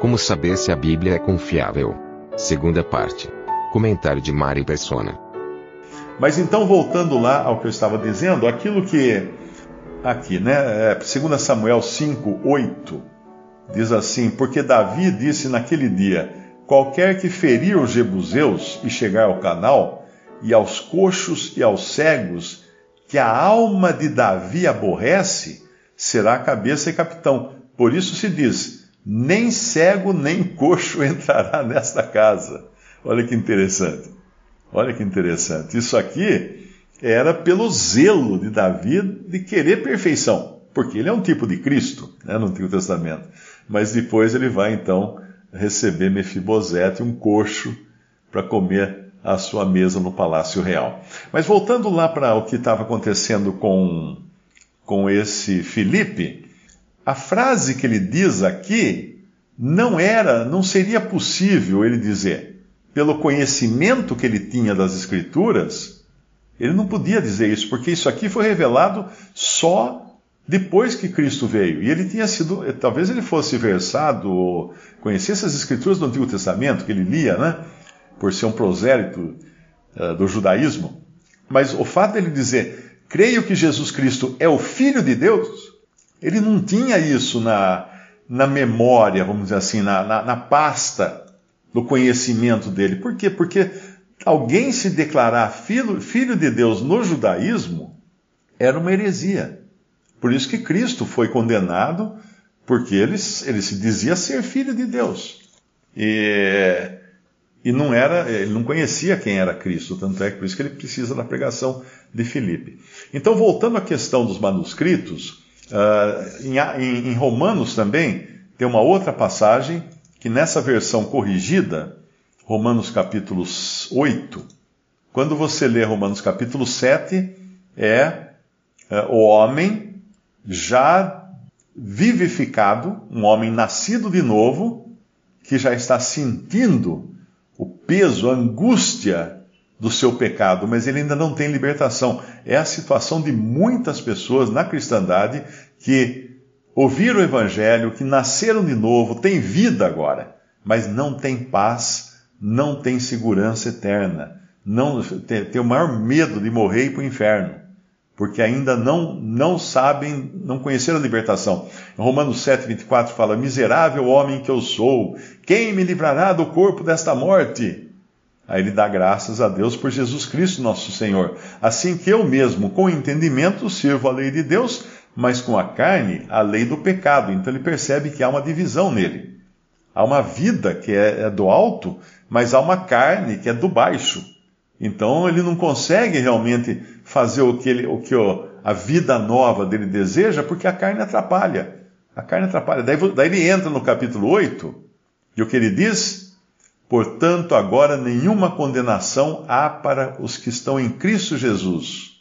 Como saber se a Bíblia é confiável? Segunda parte. Comentário de Mari Persona. Mas então, voltando lá ao que eu estava dizendo, aquilo que aqui, né, é, 2 Samuel 5, 8, diz assim: Porque Davi disse naquele dia: Qualquer que ferir os jebuseus e chegar ao canal, e aos coxos e aos cegos, que a alma de Davi aborrece, será cabeça e capitão. Por isso se diz: nem cego nem coxo entrará nesta casa. Olha que interessante. Olha que interessante. Isso aqui era pelo zelo de Davi de querer perfeição, porque ele é um tipo de Cristo né, no Antigo Testamento. Mas depois ele vai então receber Mefibosete, um coxo, para comer à sua mesa no Palácio Real. Mas voltando lá para o que estava acontecendo com, com esse Filipe, a frase que ele diz aqui não era, não seria possível ele dizer, pelo conhecimento que ele tinha das Escrituras, ele não podia dizer isso, porque isso aqui foi revelado só depois que Cristo veio. E ele tinha sido, talvez ele fosse versado, conhecesse as Escrituras do Antigo Testamento, que ele lia, né? Por ser um prosélito uh, do judaísmo. Mas o fato dele dizer, creio que Jesus Cristo é o Filho de Deus, ele não tinha isso na, na memória, vamos dizer assim, na, na, na pasta do conhecimento dele. Por quê? Porque alguém se declarar filho, filho de Deus no judaísmo era uma heresia. Por isso que Cristo foi condenado, porque ele, ele se dizia ser filho de Deus. E, e não era, ele não conhecia quem era Cristo, tanto é que por isso que ele precisa da pregação de Filipe. Então, voltando à questão dos manuscritos, Uh, em, em, em Romanos também tem uma outra passagem que nessa versão corrigida, Romanos capítulo 8, quando você lê Romanos capítulo 7, é uh, o homem já vivificado, um homem nascido de novo, que já está sentindo o peso, a angústia do seu pecado, mas ele ainda não tem libertação. É a situação de muitas pessoas na cristandade que ouviram o evangelho, que nasceram de novo, têm vida agora, mas não têm paz, não têm segurança eterna, não tem, tem o maior medo de morrer e ir para o inferno, porque ainda não não sabem, não conheceram a libertação. Romanos 7, 24 fala: Miserável homem que eu sou, quem me livrará do corpo desta morte? Aí ele dá graças a Deus por Jesus Cristo, nosso Senhor. Assim que eu mesmo, com entendimento, sirvo a lei de Deus, mas com a carne, a lei do pecado. Então ele percebe que há uma divisão nele. Há uma vida que é, é do alto, mas há uma carne que é do baixo. Então ele não consegue realmente fazer o que, ele, o que a vida nova dele deseja, porque a carne atrapalha. A carne atrapalha. Daí, daí ele entra no capítulo 8, e o que ele diz? Portanto, agora nenhuma condenação há para os que estão em Cristo Jesus.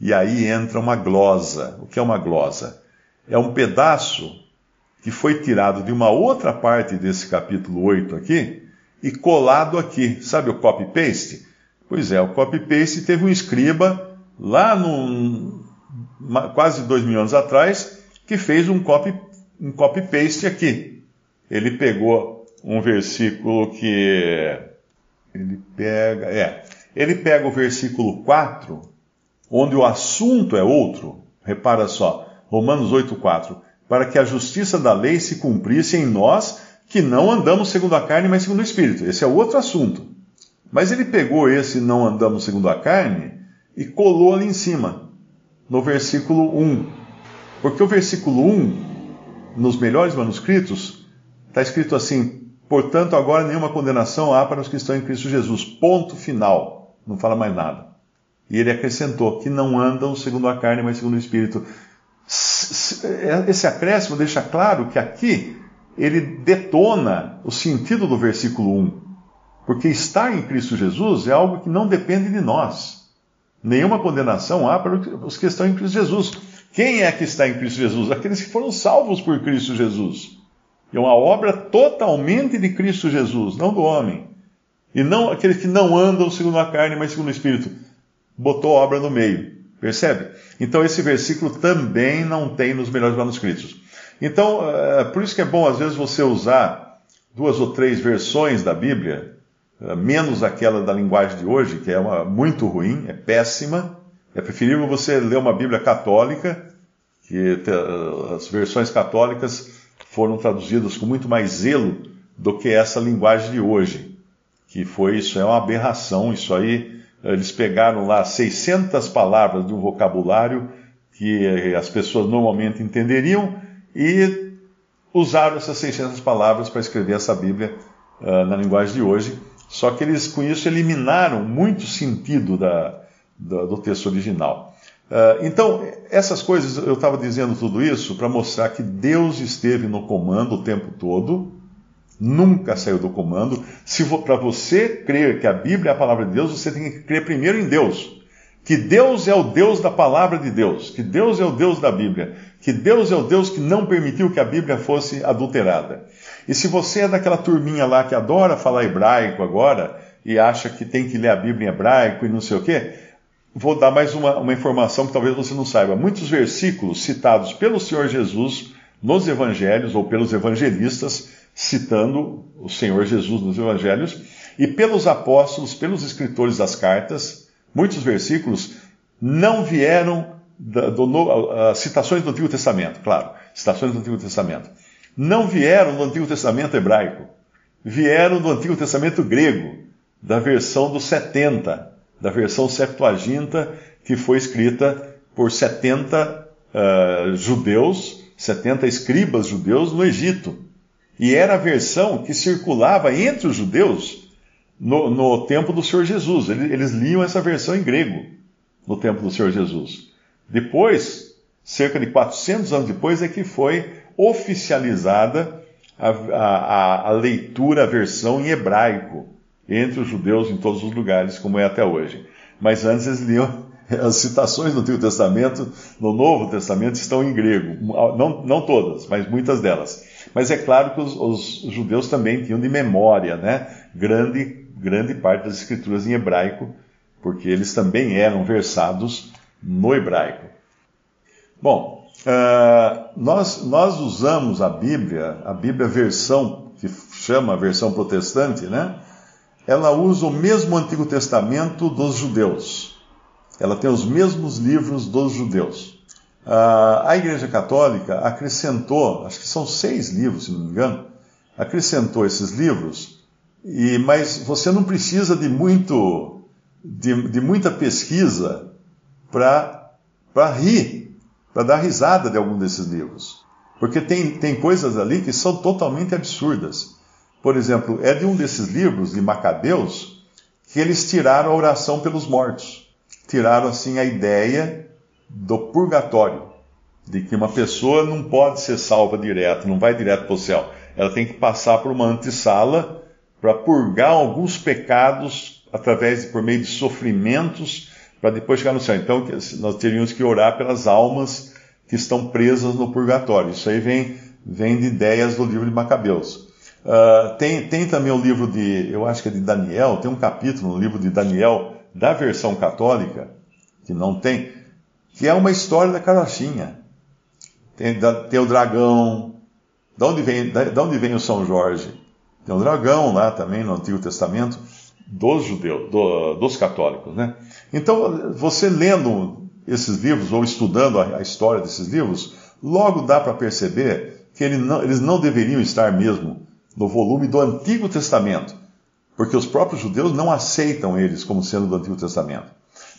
E aí entra uma glosa. O que é uma glosa? É um pedaço que foi tirado de uma outra parte desse capítulo 8 aqui e colado aqui. Sabe o copy-paste? Pois é, o copy-paste teve um escriba lá no, quase dois mil anos atrás que fez um copy, um copy-paste aqui. Ele pegou um versículo que ele pega, é, ele pega o versículo 4, onde o assunto é outro. Repara só, Romanos 8:4, para que a justiça da lei se cumprisse em nós, que não andamos segundo a carne, mas segundo o espírito. Esse é outro assunto. Mas ele pegou esse não andamos segundo a carne e colou ali em cima, no versículo 1. Porque o versículo 1, nos melhores manuscritos, está escrito assim: Portanto, agora nenhuma condenação há para os que estão em Cristo Jesus. Ponto final. Não fala mais nada. E ele acrescentou que não andam segundo a carne, mas segundo o Espírito. esse acréscimo deixa claro que aqui ele detona o sentido do versículo 1. Porque estar em Cristo Jesus é algo que não depende de nós. Nenhuma condenação há para os que estão em Cristo Jesus. Quem é que está em Cristo Jesus? Aqueles que foram salvos por Cristo Jesus. É uma obra totalmente de Cristo Jesus, não do homem. E não aqueles que não andam segundo a carne, mas segundo o Espírito. Botou a obra no meio. Percebe? Então esse versículo também não tem nos melhores manuscritos. Então, é por isso que é bom às vezes você usar duas ou três versões da Bíblia, eh, menos aquela da linguagem de hoje, que é uma, muito ruim, é péssima. É preferível você ler uma Bíblia católica, que eh, as versões católicas foram traduzidas com muito mais zelo do que essa linguagem de hoje, que foi isso é uma aberração, isso aí eles pegaram lá 600 palavras de um vocabulário que as pessoas normalmente entenderiam e usaram essas 600 palavras para escrever essa Bíblia uh, na linguagem de hoje. Só que eles, com isso, eliminaram muito sentido da, da, do texto original. Uh, então, essas coisas, eu estava dizendo tudo isso para mostrar que Deus esteve no comando o tempo todo, nunca saiu do comando. Se para você crer que a Bíblia é a palavra de Deus, você tem que crer primeiro em Deus. Que Deus é o Deus da palavra de Deus, que Deus é o Deus da Bíblia, que Deus é o Deus que não permitiu que a Bíblia fosse adulterada. E se você é daquela turminha lá que adora falar hebraico agora e acha que tem que ler a Bíblia em hebraico e não sei o quê, vou dar mais uma, uma informação que talvez você não saiba. Muitos versículos citados pelo Senhor Jesus nos evangelhos ou pelos evangelistas citando o Senhor Jesus nos evangelhos, e pelos apóstolos, pelos escritores das cartas, muitos versículos não vieram do, do, uh, citações do Antigo Testamento, claro, citações do Antigo Testamento. Não vieram do Antigo Testamento hebraico, vieram do Antigo Testamento grego, da versão dos 70, da versão Septuaginta, que foi escrita por 70 uh, judeus, 70 escribas judeus no Egito. E era a versão que circulava entre os judeus no, no tempo do Senhor Jesus. Eles, eles liam essa versão em grego no tempo do Senhor Jesus. Depois, cerca de 400 anos depois, é que foi oficializada a, a, a, leitura, a versão em hebraico entre os judeus em todos os lugares, como é até hoje. Mas antes eles liam as citações do Antigo Testamento, no Novo Testamento, estão em grego. Não, não todas, mas muitas delas. Mas é claro que os, os judeus também tinham de memória, né? Grande, grande parte das escrituras em hebraico, porque eles também eram versados no hebraico. Bom, uh, nós, nós usamos a Bíblia, a Bíblia versão, que chama a versão protestante, né? Ela usa o mesmo Antigo Testamento dos judeus. Ela tem os mesmos livros dos judeus. A Igreja Católica acrescentou, acho que são seis livros, se não me engano, acrescentou esses livros, e, mas você não precisa de muito, de, de muita pesquisa para rir, para dar risada de algum desses livros. Porque tem, tem coisas ali que são totalmente absurdas. Por exemplo, é de um desses livros, de Macabeus, que eles tiraram a oração pelos mortos. Tiraram assim a ideia do purgatório, de que uma pessoa não pode ser salva direto, não vai direto para o céu. Ela tem que passar por uma antessala para purgar alguns pecados através por meio de sofrimentos para depois chegar no céu. Então nós teríamos que orar pelas almas que estão presas no purgatório. Isso aí vem, vem de ideias do livro de Macabeus. Uh, tem, tem também o livro de, eu acho que é de Daniel, tem um capítulo no livro de Daniel da versão católica, que não tem, que é uma história da carochinha. Tem, tem o dragão. De onde, vem, de onde vem o São Jorge? Tem o dragão lá também no Antigo Testamento dos judeus, do, dos católicos, né? Então, você lendo esses livros ou estudando a, a história desses livros, logo dá para perceber que ele não, eles não deveriam estar mesmo no volume do Antigo Testamento, porque os próprios judeus não aceitam eles como sendo do Antigo Testamento.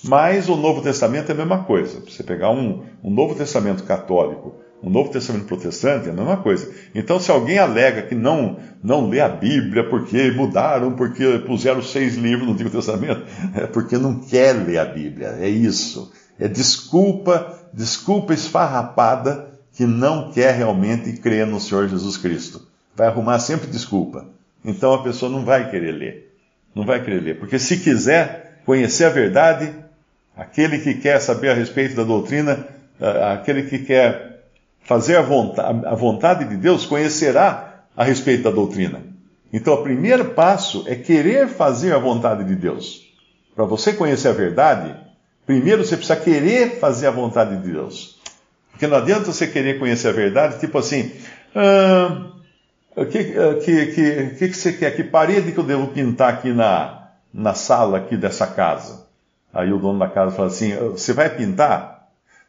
Mas o Novo Testamento é a mesma coisa. Você pegar um, um Novo Testamento católico, um Novo Testamento protestante, é a mesma coisa. Então, se alguém alega que não, não lê a Bíblia porque mudaram, porque puseram seis livros no Antigo Testamento, é porque não quer ler a Bíblia. É isso. É desculpa desculpa esfarrapada que não quer realmente crer no Senhor Jesus Cristo. Vai arrumar sempre desculpa. Então a pessoa não vai querer ler. Não vai querer ler. Porque se quiser conhecer a verdade, aquele que quer saber a respeito da doutrina, aquele que quer fazer a vontade, a vontade de Deus, conhecerá a respeito da doutrina. Então, o primeiro passo é querer fazer a vontade de Deus. Para você conhecer a verdade, primeiro você precisa querer fazer a vontade de Deus. Porque não adianta você querer conhecer a verdade, tipo assim, ah, o que, que, que, que, você quer? Que parede que eu devo pintar aqui na, na sala aqui dessa casa? Aí o dono da casa fala assim, você vai pintar?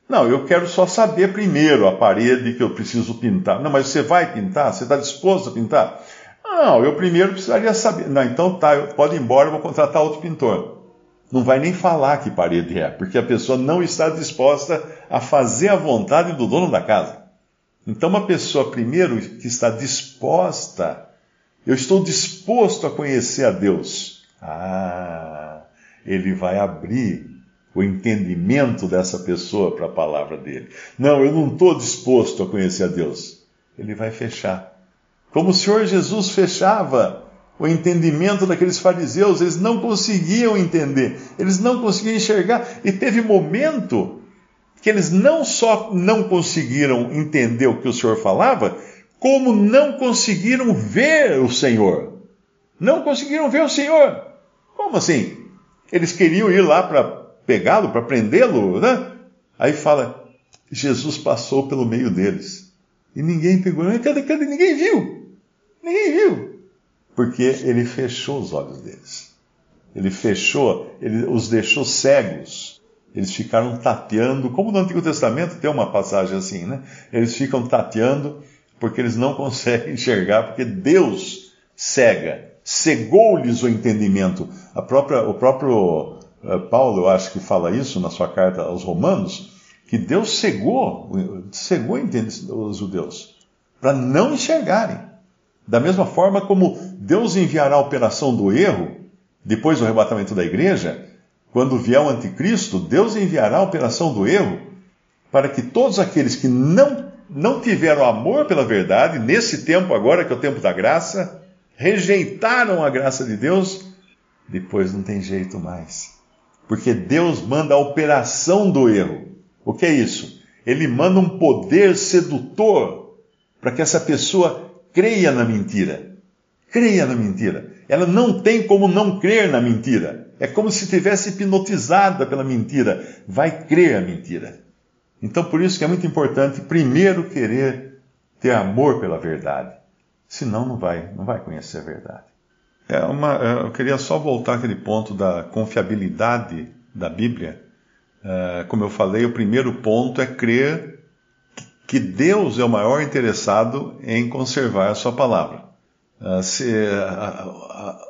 Não, eu quero só saber primeiro a parede que eu preciso pintar. Não, mas você vai pintar? Você está disposto a pintar? Não, eu primeiro precisaria saber. Não, então tá, pode ir embora, eu vou contratar outro pintor. Não vai nem falar que parede é, porque a pessoa não está disposta a fazer a vontade do dono da casa. Então, uma pessoa, primeiro, que está disposta, eu estou disposto a conhecer a Deus. Ah, ele vai abrir o entendimento dessa pessoa para a palavra dele. Não, eu não estou disposto a conhecer a Deus. Ele vai fechar. Como o Senhor Jesus fechava o entendimento daqueles fariseus, eles não conseguiam entender, eles não conseguiam enxergar, e teve momento que eles não só não conseguiram entender o que o Senhor falava, como não conseguiram ver o Senhor. Não conseguiram ver o Senhor. Como assim? Eles queriam ir lá para pegá-lo, para prendê-lo, né? Aí fala, Jesus passou pelo meio deles. E ninguém pegou, cadê, cadê? Ninguém viu. Ninguém viu. Porque ele fechou os olhos deles. Ele fechou, ele os deixou cegos. Eles ficaram tateando, como no Antigo Testamento tem uma passagem assim, né? Eles ficam tateando porque eles não conseguem enxergar, porque Deus cega, cegou-lhes o entendimento. A própria, o próprio uh, Paulo, eu acho que fala isso na sua carta aos Romanos, que Deus cegou, cegou os judeus, para não enxergarem. Da mesma forma como Deus enviará a operação do erro, depois do arrebatamento da igreja, quando vier o anticristo, Deus enviará a operação do erro para que todos aqueles que não, não tiveram amor pela verdade, nesse tempo agora, que é o tempo da graça, rejeitaram a graça de Deus, depois não tem jeito mais. Porque Deus manda a operação do erro. O que é isso? Ele manda um poder sedutor para que essa pessoa creia na mentira. Creia na mentira. Ela não tem como não crer na mentira. É como se estivesse hipnotizada pela mentira. Vai crer a mentira. Então, por isso que é muito importante, primeiro, querer ter amor pela verdade. Senão, não vai, não vai conhecer a verdade. É uma, é, eu queria só voltar àquele ponto da confiabilidade da Bíblia. É, como eu falei, o primeiro ponto é crer que Deus é o maior interessado em conservar a sua palavra. Uh, se, a, a,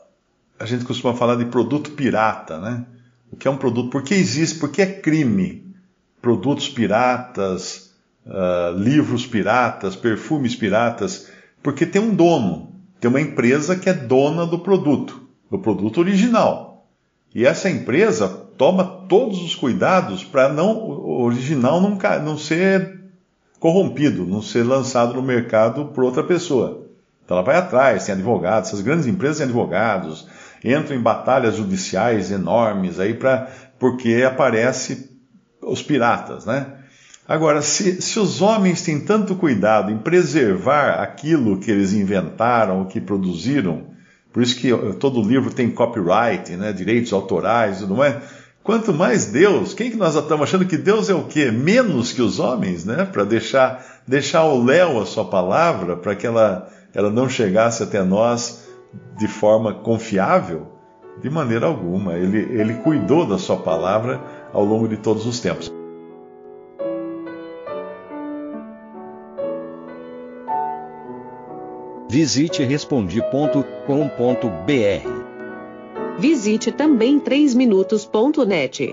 a, gente costuma falar de produto pirata, né? O que é um produto? Por que existe? Por que é crime? Produtos piratas, uh, livros piratas, perfumes piratas, porque tem um dono, tem uma empresa que é dona do produto, do produto original. E essa empresa toma todos os cuidados para não o original não, não ser corrompido, não ser lançado no mercado por outra pessoa. Então ela vai atrás, tem advogados, essas grandes empresas têm advogados, entram em batalhas judiciais enormes aí para porque aparece os piratas, né? Agora, se, se os homens têm tanto cuidado em preservar aquilo que eles inventaram, o que produziram, por isso que todo livro tem copyright, né, direitos autorais, não é? Quanto mais Deus, quem que nós estamos achando que Deus é o quê? Menos que os homens, né? Para deixar, deixar ao léu a sua palavra, para que ela, ela não chegasse até nós de forma confiável? De maneira alguma. Ele, ele cuidou da sua palavra ao longo de todos os tempos. Visite respondi.com.br Visite também 3minutos.net.